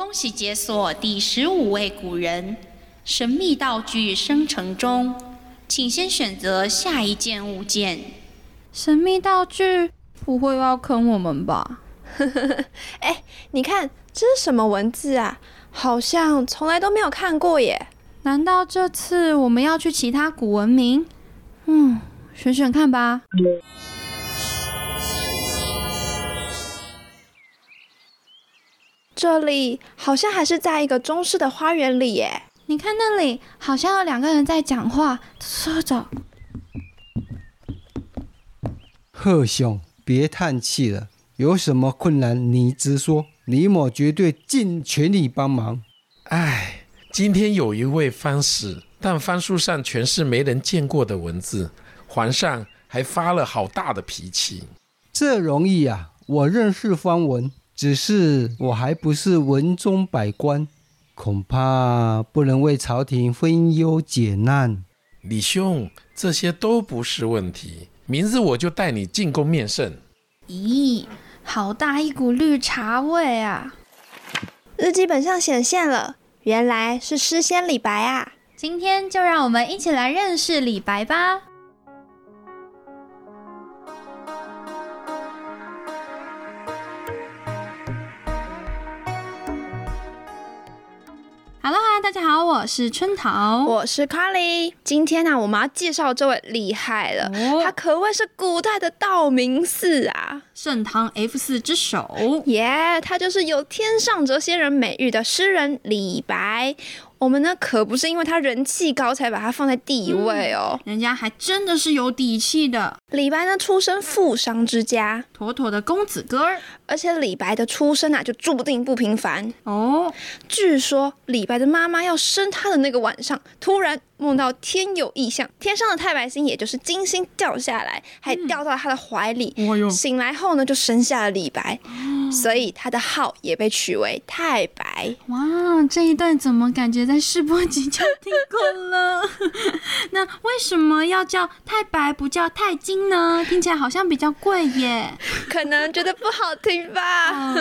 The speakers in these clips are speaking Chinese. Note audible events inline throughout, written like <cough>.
恭喜解锁第十五位古人，神秘道具生成中，请先选择下一件物件。神秘道具不会又要坑我们吧？<laughs> 哎，你看这是什么文字啊？好像从来都没有看过耶。难道这次我们要去其他古文明？嗯，选选看吧。这里好像还是在一个中式的花园里耶。你看那里，好像有两个人在讲话。说着，贺兄，别叹气了，有什么困难你直说，李某绝对尽全力帮忙。唉，今天有一位番使，但番书上全是没人见过的文字，皇上还发了好大的脾气。这容易啊，我认识方文，只是我还不是文中百官，恐怕不能为朝廷分忧解难。李兄，这些都不是问题，明日我就带你进宫面圣。咦，好大一股绿茶味啊！日记本上显现了，原来是诗仙李白啊！今天就让我们一起来认识李白吧。Hello 哈，大家好，我是春桃，我是 Carly。今天呢，我们要介绍这位厉害了，他可谓是古代的道明寺啊，盛唐 F 四之首。耶，他就是有“天上谪仙人”美誉的诗人李白。我们呢可不是因为他人气高才把他放在第一位哦，人家还真的是有底气的。李白呢出身富商之家，妥妥的公子哥儿。而且李白的出身啊就注定不平凡哦。据说李白的妈妈要生他的那个晚上，突然。梦到天有异象，天上的太白星，也就是金星掉下来，还掉到他的怀里。醒来后呢，就生下了李白，所以他的号也被取为太白。哇，这一段怎么感觉在试播集就听过了？<laughs> 那为什么要叫太白不叫太金呢？听起来好像比较贵耶。可能觉得不好听吧。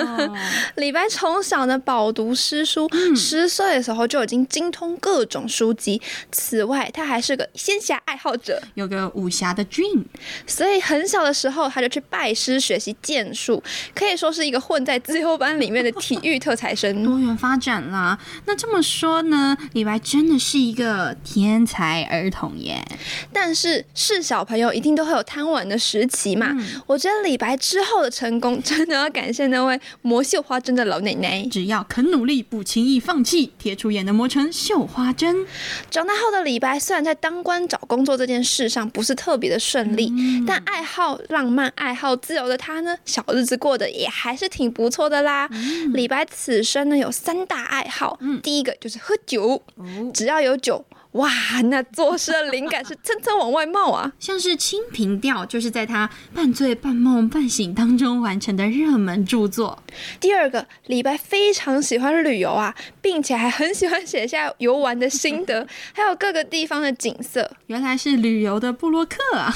李白从小呢饱读诗书，十岁的时候就已经精通各种书籍。此外，他还是个仙侠爱好者，有个武侠的 dream，所以很小的时候他就去拜师学习剑术，可以说是一个混在自由班里面的体育特才生。<laughs> 多元发展啦，那这么说呢，李白真的是一个天才儿童耶。但是是小朋友一定都会有贪玩的时期嘛。我觉得李白之后的成功，真的要感谢那位磨绣花针的老奶奶。只要肯努力，不轻易放弃，铁杵也能磨成绣花针。长大后的。李白虽然在当官找工作这件事上不是特别的顺利，但爱好浪漫、爱好自由的他呢，小日子过得也还是挺不错的啦。李白此生呢有三大爱好，第一个就是喝酒，只要有酒。哇，那作诗的灵感是蹭蹭往外冒啊！<laughs> 像是《清平调》，就是在他半醉半梦半醒当中完成的热门著作。第二个，李白非常喜欢旅游啊，并且还很喜欢写下游玩的心得，<laughs> 还有各个地方的景色。原来是旅游的布洛克啊！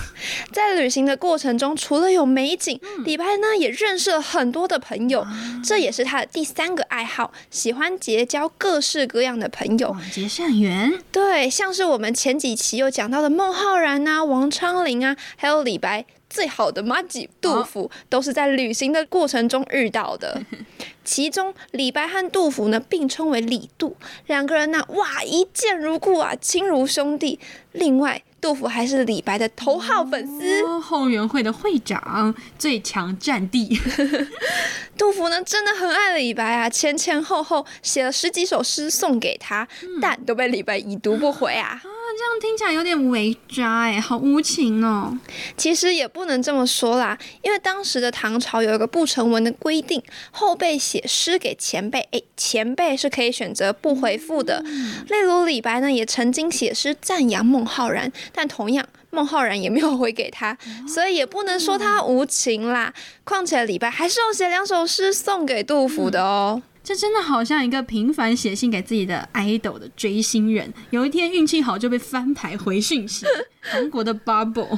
在旅行的过程中，除了有美景，李白呢也认识了很多的朋友，这也是他的第三个爱好，喜欢结交各式各样的朋友，广结善缘。对。像是我们前几期有讲到的孟浩然啊、王昌龄啊，还有李白最好的马吉杜甫，都是在旅行的过程中遇到的。<laughs> 其中李白和杜甫呢并称为李杜，两个人呢哇一见如故啊，亲如兄弟。另外，杜甫还是李白的头号粉丝，后援会的会长，最强战地。<laughs> 杜甫呢真的很爱李白啊，前前后后写了十几首诗送给他，但都被李白已读不回啊。这样听起来有点伪渣哎，好无情哦。其实也不能这么说啦，因为当时的唐朝有一个不成文的规定，后辈写诗给前辈，哎，前辈是可以选择不回复的。例如李白呢，也曾经写诗赞扬孟浩然，但同样孟浩然也没有回给他，所以也不能说他无情啦。况且李白还是有写两首诗送给杜甫的哦。这真的好像一个频繁写信给自己的 idol 的追星人，有一天运气好就被翻牌回讯息。韩国的 Bubble。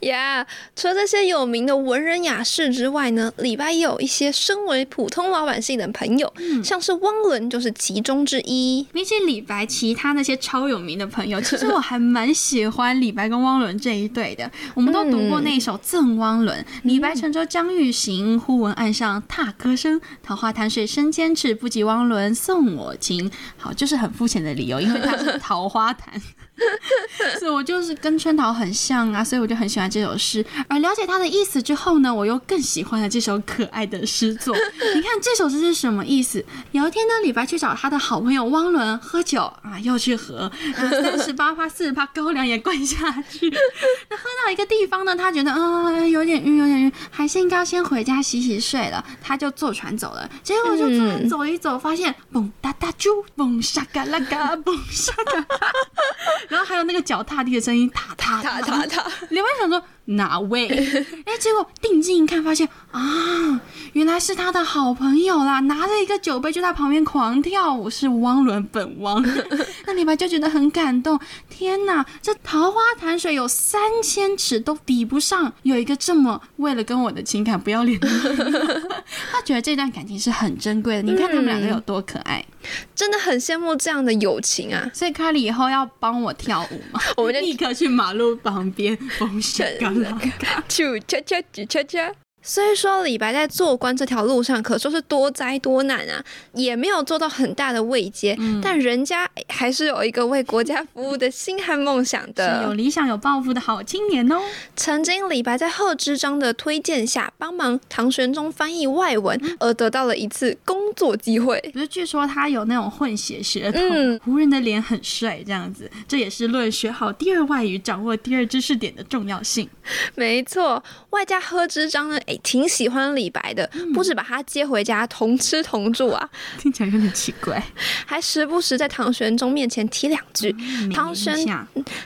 Yeah，除了这些有名的文人雅士之外呢，李白也有一些身为普通老百姓的朋友，像是汪伦就是其中之一。比起李白其他那些超有名的朋友，其实我还蛮喜欢李白跟汪伦这一对的。<laughs> 我们都读过那一首《赠汪伦》，李白乘舟将欲行，忽闻岸上踏歌声。桃花潭水深千尺，不及汪伦送我情。好，就是很肤浅的理由，因为它是桃花潭。<laughs> 所以我就是跟春桃很像啊，所以我就很喜欢这首诗。而了解它的意思之后呢，我又更喜欢了这首可爱的诗作。你看这首诗是什么意思？有一天呢，李白去找他的好朋友汪伦喝酒啊，又去喝，<laughs> 三十八趴、四十趴高粱也灌下去。<laughs> 那喝到一个地方呢，他觉得啊、呃有点晕，有点晕，还是应该先回家洗洗睡了。他就坐船走了。结果就走一走，发现蹦哒哒啾，蹦沙嘎啦嘎，蹦沙嘎。然后还有那个脚踏地的声音，踏踏踏踏踏，你会 <laughs> 想说哪位？<laughs> 哎，结果定睛一看，发现啊，原来是他的好朋友啦，拿着一个酒杯就在旁边狂跳舞，是汪伦本汪。那李白就觉得很感动，天哪，这桃花潭水有三千尺都比不上有一个这么为了跟我的情感不要脸的人。他觉得这段感情是很珍贵的，你看他们两个有多可爱。<laughs> 真的很羡慕这样的友情啊！所以卡里以后要帮我跳舞吗，我们就 <laughs> 立刻去马路旁边风沙嘎啦嘎。啾恰恰虽说李白在做官这条路上可说是多灾多难啊，也没有做到很大的位阶，但人家还是有一个为国家服务的心和梦想是有。理想、有抱负的好青年哦。曾经李白在贺知章的推荐下，帮忙唐玄宗翻译外文，而得到了一次工作机会。不是，据说他有那种混血血统，嗯胡人的脸很帅，这样子，这也是论学好第二外语、掌握第二知识点的重要性。没错，外加贺知章呢，诶，挺喜欢李白的，不止把他接回家同吃同住啊，<laughs> 听起来有点奇怪。还时不时在唐玄宗面前提两句。唐玄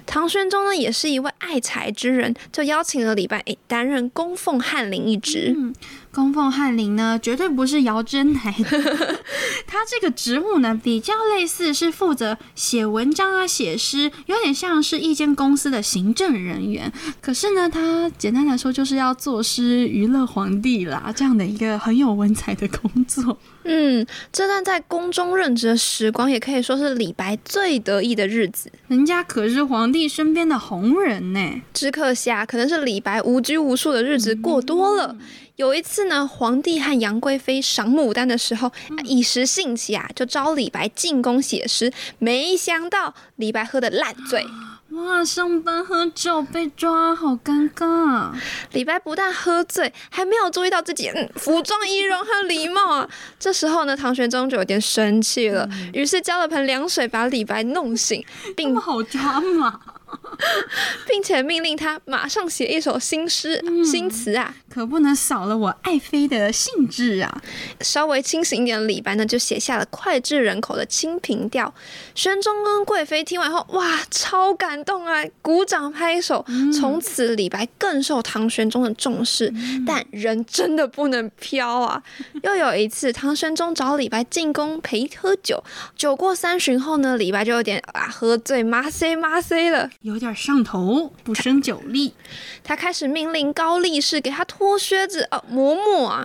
唐玄宗呢，也是一位爱才之人，就邀请了李白诶担任供奉翰林一职。嗯供奉翰林呢，绝对不是姚真来的。<laughs> 他这个职务呢，比较类似是负责写文章啊、写诗，有点像是一间公司的行政人员。可是呢，他简单来说就是要作诗娱乐皇帝啦，这样的一个很有文采的工作。嗯，这段在宫中任职的时光，也可以说是李白最得意的日子。人家可是皇帝身边的红人呢。只可惜啊，可能是李白无拘无束的日子过多了。有一次呢，皇帝和杨贵妃赏牡丹的时候，啊一时兴起啊，就招李白进宫写诗。没想到李白喝得烂醉，哇，上班喝酒被抓，好尴尬。李白不但喝醉，还没有注意到自己嗯服装仪容和礼貌啊。这时候呢，唐玄宗就有点生气了，于是浇了盆凉水把李白弄醒，并我好抓马，<laughs> 并且命令他马上写一首新诗、新词啊。可不能少了我爱妃的兴致啊！稍微清醒一点的李白呢，就写下了脍炙人口的《清平调》。玄宗跟贵妃听完后，哇，超感动啊，鼓掌拍手。从此李白更受唐玄宗的重视，但人真的不能飘啊！又有一次，唐玄宗找李白进宫陪喝酒，酒过三巡后呢，李白就有点啊喝醉，麻塞麻塞了。有点上头，不胜酒力。他开始命令高力士给他脱靴子，呃，磨墨啊。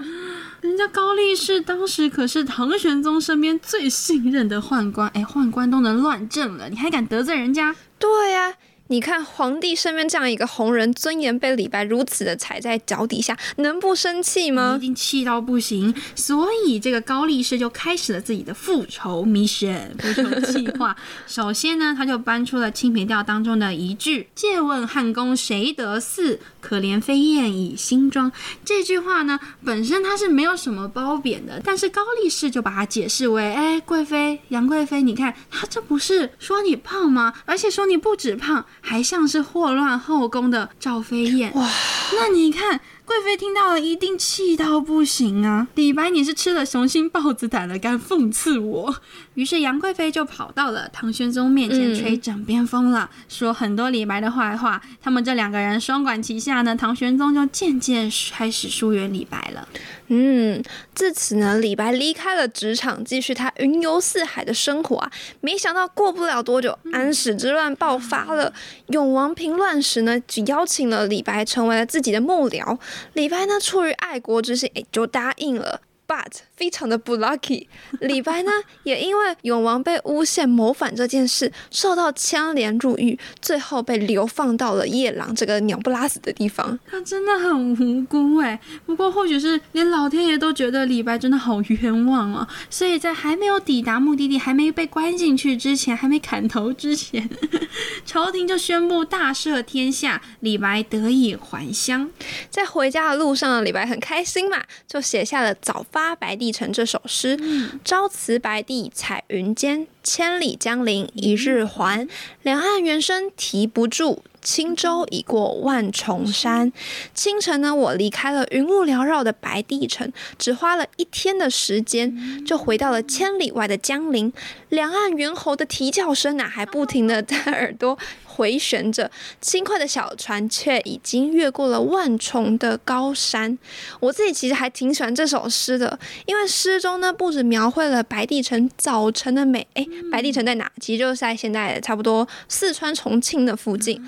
人家高力士当时可是唐玄宗身边最信任的宦官，哎，宦官都能乱政了，你还敢得罪人家？对呀、你看皇帝身边这样一个红人，尊严被李白如此的踩在脚底下，能不生气吗一吗？<laughs> 定气到不行，所以这个高力士就开始了自己的复仇 mission 复仇计划。首先呢，他就搬出了《清平调》当中的一句“借问汉宫谁得似？可怜飞燕倚新妆”。这句话呢，本身它是没有什么褒贬的，但是高力士就把它解释为：哎，贵妃杨贵妃，你看他这不是说你胖吗？而且说你不止胖，还像是祸乱后宫的赵飞燕。哇，那你看贵妃听到了一定气到不行啊！李白，你是吃了雄心豹子胆了，敢讽刺我？于是杨贵妃就跑到了唐玄宗面前吹枕边风了，说很多李白的坏话。他们这两个人双管齐下呢，唐玄宗就渐渐开始疏远李白了。嗯，自此呢，李白离开了职场，继续他云游四海的生活啊。没想到过不了多久，安史之乱爆发了。永王平乱时呢，就邀请了李白成为了自己的幕僚。李白呢，出于爱国之心，哎，就答应了。But 非常的不 lucky，李白呢也因为永王被诬陷谋反这件事受到牵连入狱，最后被流放到了夜郎这个鸟不拉屎的地方。他真的很无辜哎，不过或许是连老天爷都觉得李白真的好冤枉啊，所以在还没有抵达目的地、还没被关进去之前、还没砍头之前，<laughs> 朝廷就宣布大赦天下，李白得以还乡。在回家的路上，李白很开心嘛，就写下了早发。白帝城这首诗，朝辞白帝彩云间，千里江陵一日还。两岸猿声啼不住，轻舟已过万重山。清晨呢，我离开了云雾缭绕的白帝城，只花了一天的时间，就回到了千里外的江陵。两岸猿猴的啼叫声啊，还不停的在耳朵。回旋着，轻快的小船却已经越过了万重的高山。我自己其实还挺喜欢这首诗的，因为诗中呢不止描绘了白帝城早晨的美，诶，白帝城在哪？其实就是在现在差不多四川重庆的附近。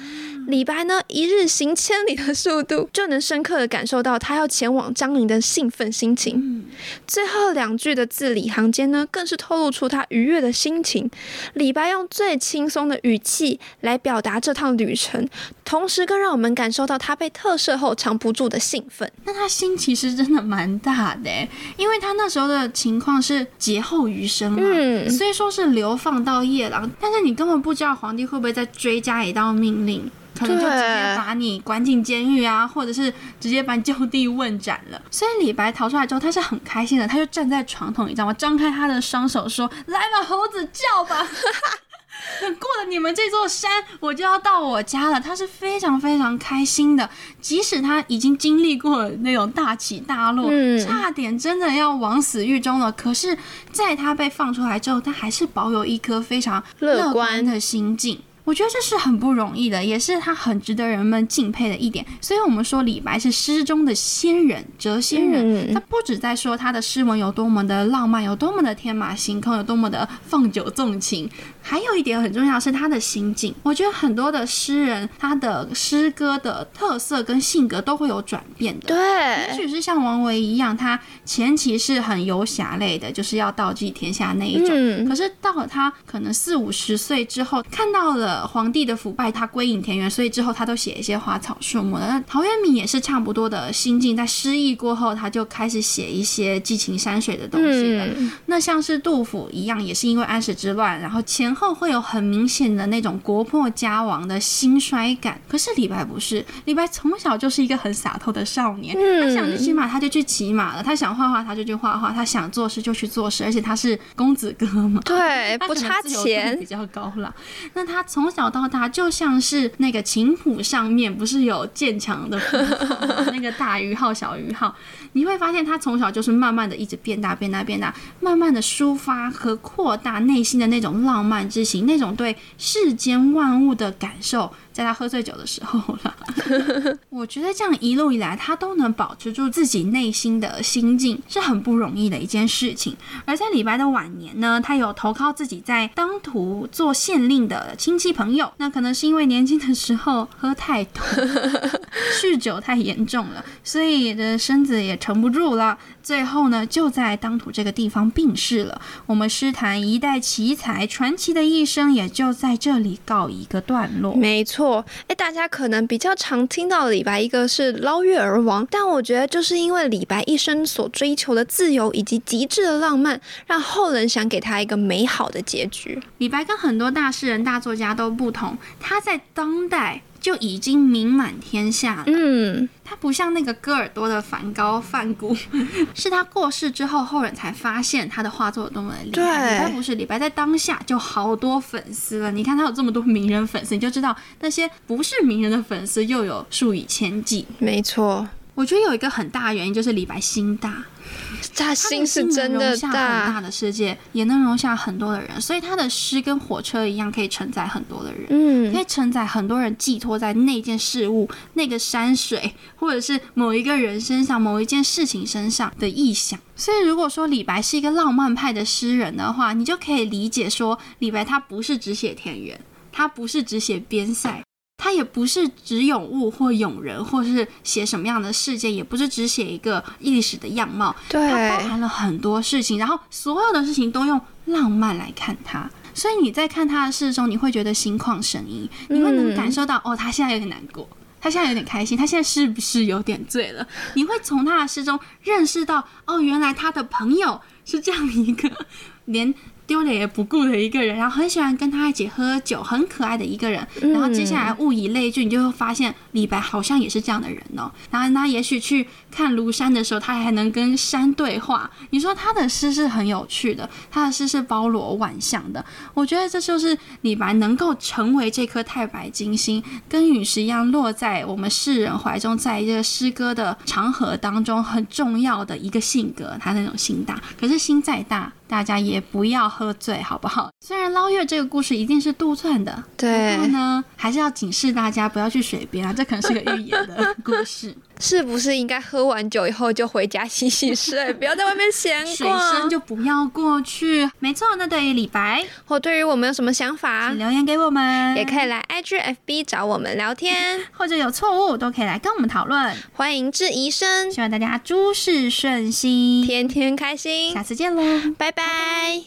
李白呢，一日行千里的速度，就能深刻的感受到他要前往江陵的兴奋心情。最后两句的字里行间呢，更是透露出他愉悦的心情。李白用最轻松的语气来表达这趟旅程，同时更让我们感受到他被特赦后藏不住的兴奋。那他心其实真的蛮大的，因为他那时候的情况是劫后余生嘛，嗯虽说是流放到夜郎，但是你根本不知道皇帝会不会再追加一道命令。可能就直接把你关进监狱啊，或者是直接把你就地问斩了。所以李白逃出来之后，他是很开心的，他就站在床头，你知道吗？张开他的双手说：“来吧，猴子叫吧，<laughs> 等 <laughs> 过了你们这座山，我就要到我家了。”他是非常非常开心的，即使他已经经历过那种大起大落，差点真的要往死狱中了。可是，在他被放出来之后，他还是保有一颗非常乐观的心境。我觉得这是很不容易的，也是他很值得人们敬佩的一点。所以，我们说李白是诗中的仙人，谪仙人。他不止在说他的诗文有多么的浪漫，有多么的天马行空，有多么的放酒纵情。还有一点很重要是他的心境。我觉得很多的诗人，他的诗歌的特色跟性格都会有转变的。对，也许是像王维一样，他前期是很游侠类的，就是要道济天下那一种。可是到了他可能四五十岁之后，看到了。皇帝的腐败，他归隐田园，所以之后他都写一些花草树木的。那陶渊明也是差不多的心境，在失意过后，他就开始写一些寄情山水的东西了。那像是杜甫一样，也是因为安史之乱，然后前后会有很明显的那种国破家亡的兴衰感。可是李白不是，李白从小就是一个很洒脱的少年，他想去骑马他就去骑马了，他想画画他就去画画，他想做事就去做事，而且他是公子哥嘛，对，不差钱，比较高了。那他从从小到大，就像是那个琴谱上面不是有渐强的那个大于号、小于号，你会发现他从小就是慢慢的一直变大、变大、变大，慢慢的抒发和扩大内心的那种浪漫之情，那种对世间万物的感受。在他喝醉酒的时候了，<laughs> 我觉得这样一路以来，他都能保持住自己内心的心境，是很不容易的一件事情。而在李白的晚年呢，他有投靠自己在当涂做县令的亲戚朋友，那可能是因为年轻的时候喝太多，酗酒太严重了，所以的身子也撑不住了。最后呢，就在当涂这个地方病逝了。我们诗坛一代奇才传奇的一生，也就在这里告一个段落。没错，哎，大家可能比较常听到李白，一个是捞月而亡，但我觉得就是因为李白一生所追求的自由以及极致的浪漫，让后人想给他一个美好的结局。李白跟很多大诗人、大作家都不同，他在当代。就已经名满天下了。嗯，他不像那个戈尔多的梵高、梵谷，<laughs> 是他过世之后，后人才发现他的画作有多么的厉害。李白不是，李白在当下就好多粉丝了。你看他有这么多名人粉丝，你就知道那些不是名人的粉丝又有数以千计。没错。我觉得有一个很大的原因就是李白心大，他他心是真的大大，的世界，也能容下很多的人，所以他的诗跟火车一样，可以承载很多的人。嗯可嗯，以承载很多人寄托在那件事物、那个山水，或者是某一个人身上、某一件事情身上的意象。所以，如果说李白是一个浪漫派的诗人的话，你就可以理解说，李白他不是只写田园，他不是只写边塞。他也不是只咏物或咏人，或是写什么样的事件，也不是只写一个历史的样貌，对它包含了很多事情，然后所有的事情都用浪漫来看它。所以你在看他的诗中，你会觉得心旷神怡，你会能感受到、哦，他现在有点难过，他现在有点开心，他现在是不是有点醉了？你会从他的诗中认识到，哦，原来他的朋友是这样一个连丢脸也不顾的一个人，然后很喜欢跟他一起喝酒，很可爱的一个人。然后接下来物以类聚，你就会发现李白好像也是这样的人哦。然后他也许去看庐山的时候，他还能跟山对话。你说他的诗是很有趣的，他的诗是包罗万象的。我觉得这就是李白能够成为这颗太白金星，跟陨石一样落在我们世人怀中，在这个诗歌的长河当中很重要的一个性格，他那种心大。可是心再大，大家也不要喝醉，好不好？虽然捞月这个故事一定是杜撰的，对不过呢，还是要警示大家不要去水边啊，这可能是个寓言的故事。是不是应该喝完酒以后就回家洗洗睡，<laughs> 不要在外面闲水深逛？就不要过去。没错，那对于李白，或对于我们有什么想法请，留言给我们，也可以来 IG、FB 找我们聊天，<laughs> 或者有错误都可以来跟我们讨论。欢迎质疑声，希望大家诸事顺心，天天开心下，次见喽。拜拜。